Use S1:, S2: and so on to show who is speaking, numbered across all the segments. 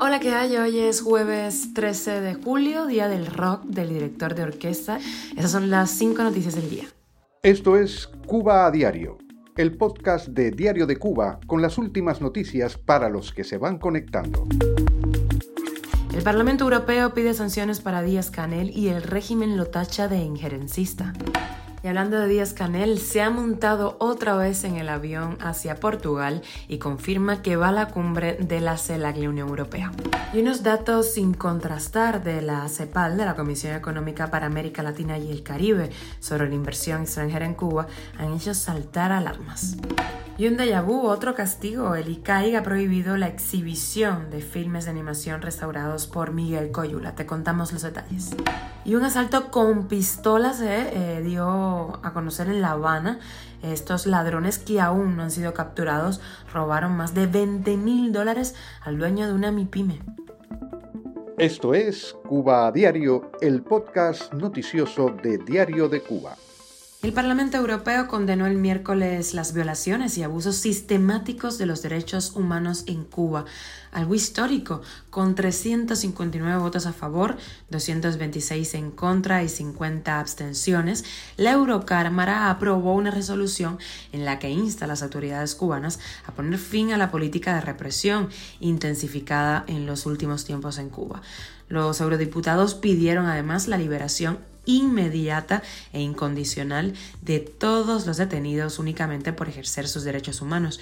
S1: Hola, ¿qué hay? Hoy es jueves 13 de julio, día del rock del director de orquesta. Esas son las cinco noticias del día.
S2: Esto es Cuba a Diario, el podcast de Diario de Cuba con las últimas noticias para los que se van conectando.
S1: El Parlamento Europeo pide sanciones para Díaz Canel y el régimen lo tacha de injerencista. Y hablando de Díaz Canel, se ha montado otra vez en el avión hacia Portugal y confirma que va a la cumbre de la CELAC, la Unión Europea. Y unos datos sin contrastar de la CEPAL, de la Comisión Económica para América Latina y el Caribe, sobre la inversión extranjera en Cuba, han hecho saltar alarmas. Y un déjà vu, otro castigo. El ICAI ha prohibido la exhibición de filmes de animación restaurados por Miguel Coyula. Te contamos los detalles. Y un asalto con pistolas se eh, dio a conocer en La Habana. Estos ladrones que aún no han sido capturados robaron más de 20 mil dólares al dueño de una MIPYME.
S2: Esto es Cuba a Diario, el podcast noticioso de Diario de Cuba.
S1: El Parlamento Europeo condenó el miércoles las violaciones y abusos sistemáticos de los derechos humanos en Cuba, algo histórico, con 359 votos a favor, 226 en contra y 50 abstenciones. La Eurocámara aprobó una resolución en la que insta a las autoridades cubanas a poner fin a la política de represión intensificada en los últimos tiempos en Cuba. Los eurodiputados pidieron además la liberación inmediata e incondicional de todos los detenidos únicamente por ejercer sus derechos humanos.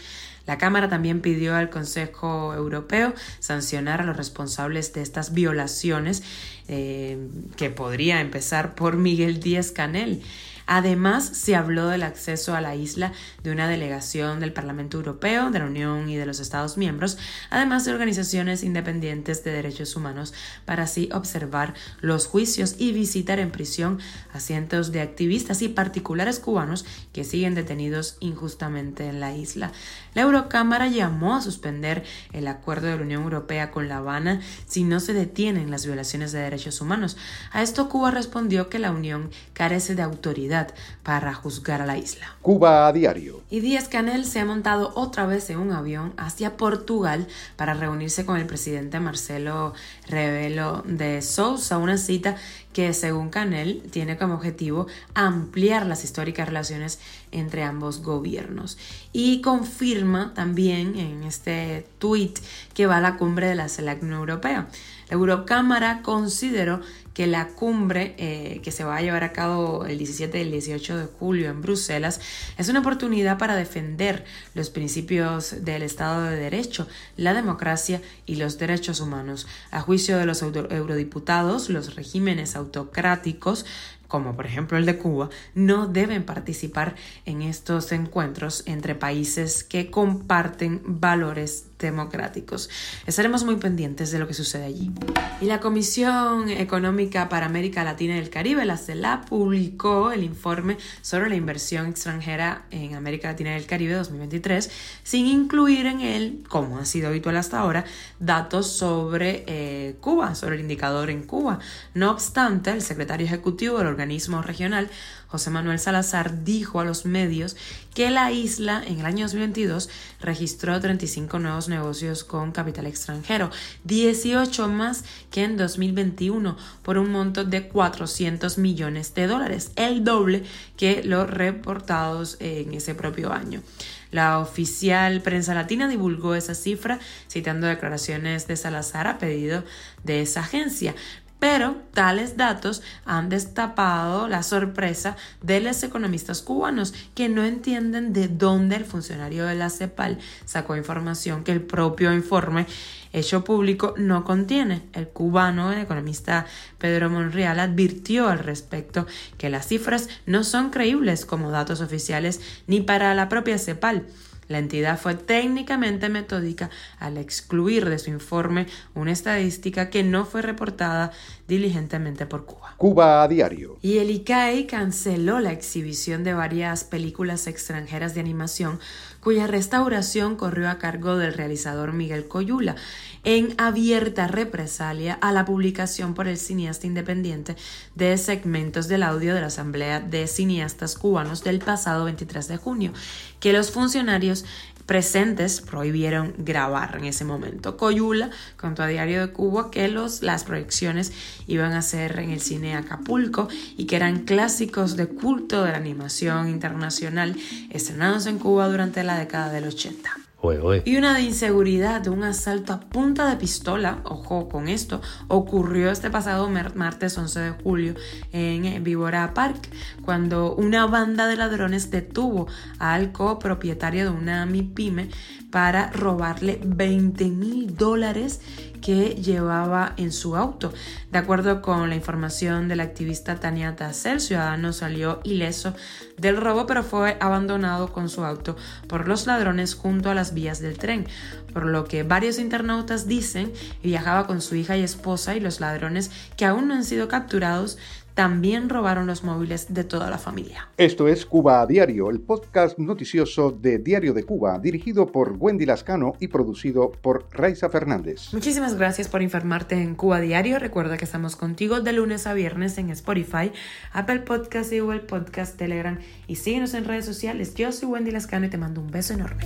S1: La Cámara también pidió al Consejo Europeo sancionar a los responsables de estas violaciones, eh, que podría empezar por Miguel Díaz Canel. Además, se habló del acceso a la isla de una delegación del Parlamento Europeo, de la Unión y de los Estados miembros, además de organizaciones independientes de derechos humanos, para así observar los juicios y visitar en prisión a cientos de activistas y particulares cubanos que siguen detenidos injustamente en la isla. La Eurocámara llamó a suspender el acuerdo de la Unión Europea con La Habana si no se detienen las violaciones de derechos humanos. A esto Cuba respondió que la Unión carece de autoridad para juzgar a la isla.
S2: Cuba a diario.
S1: Y Díaz Canel se ha montado otra vez en un avión hacia Portugal para reunirse con el presidente Marcelo Rebelo de Sousa, una cita que según Canel tiene como objetivo ampliar las históricas relaciones entre ambos gobiernos. Y confirma también en este tuit que va a la cumbre de la CELAC Europea. La Eurocámara consideró que la cumbre eh, que se va a llevar a cabo el 17 y el 18 de julio en Bruselas es una oportunidad para defender los principios del Estado de Derecho, la democracia y los derechos humanos. A juicio de los eurodiputados, los regímenes autocráticos como por ejemplo el de Cuba, no deben participar en estos encuentros entre países que comparten valores democráticos. Estaremos muy pendientes de lo que sucede allí. Y la Comisión Económica para América Latina y el Caribe, la CELA, publicó el informe sobre la inversión extranjera en América Latina y el Caribe 2023, sin incluir en él, como ha sido habitual hasta ahora, datos sobre eh, Cuba, sobre el indicador en Cuba. No obstante, el secretario ejecutivo del organismo regional, José Manuel Salazar, dijo a los medios que la isla en el año 2022 registró 35 nuevos negocios con capital extranjero, 18 más que en 2021 por un monto de 400 millones de dólares, el doble que los reportados en ese propio año. La oficial prensa latina divulgó esa cifra citando declaraciones de Salazar a pedido de esa agencia. Pero tales datos han destapado la sorpresa de los economistas cubanos que no entienden de dónde el funcionario de la CEPAL sacó información que el propio informe hecho público no contiene. El cubano, el economista Pedro Monreal, advirtió al respecto que las cifras no son creíbles como datos oficiales ni para la propia CEPAL. La entidad fue técnicamente metódica al excluir de su informe una estadística que no fue reportada diligentemente por Cuba.
S2: Cuba a diario.
S1: Y el ICAE canceló la exhibición de varias películas extranjeras de animación cuya restauración corrió a cargo del realizador Miguel Coyula, en abierta represalia a la publicación por el cineasta independiente de segmentos del audio de la Asamblea de Cineastas Cubanos del pasado 23 de junio, que los funcionarios presentes prohibieron grabar en ese momento. Coyula contó a Diario de Cuba que los, las proyecciones iban a ser en el cine Acapulco y que eran clásicos de culto de la animación internacional estrenados en Cuba durante la década del 80. Y una de inseguridad de un asalto a punta de pistola, ojo con esto, ocurrió este pasado martes 11 de julio en Vivora Park, cuando una banda de ladrones detuvo al copropietario de una MIPYME para robarle 20 mil dólares que llevaba en su auto. De acuerdo con la información de la activista Tania Tasser, el ciudadano salió ileso del robo, pero fue abandonado con su auto por los ladrones junto a las vías del tren, por lo que varios internautas dicen viajaba con su hija y esposa y los ladrones que aún no han sido capturados también robaron los móviles de toda la familia.
S2: Esto es Cuba a Diario, el podcast noticioso de Diario de Cuba, dirigido por Wendy Lascano y producido por Raiza Fernández.
S1: Muchísimas gracias por informarte en Cuba Diario. Recuerda que estamos contigo de lunes a viernes en Spotify, Apple Podcast y Google Podcast, Telegram y síguenos en redes sociales. Yo soy Wendy Lascano y te mando un beso enorme.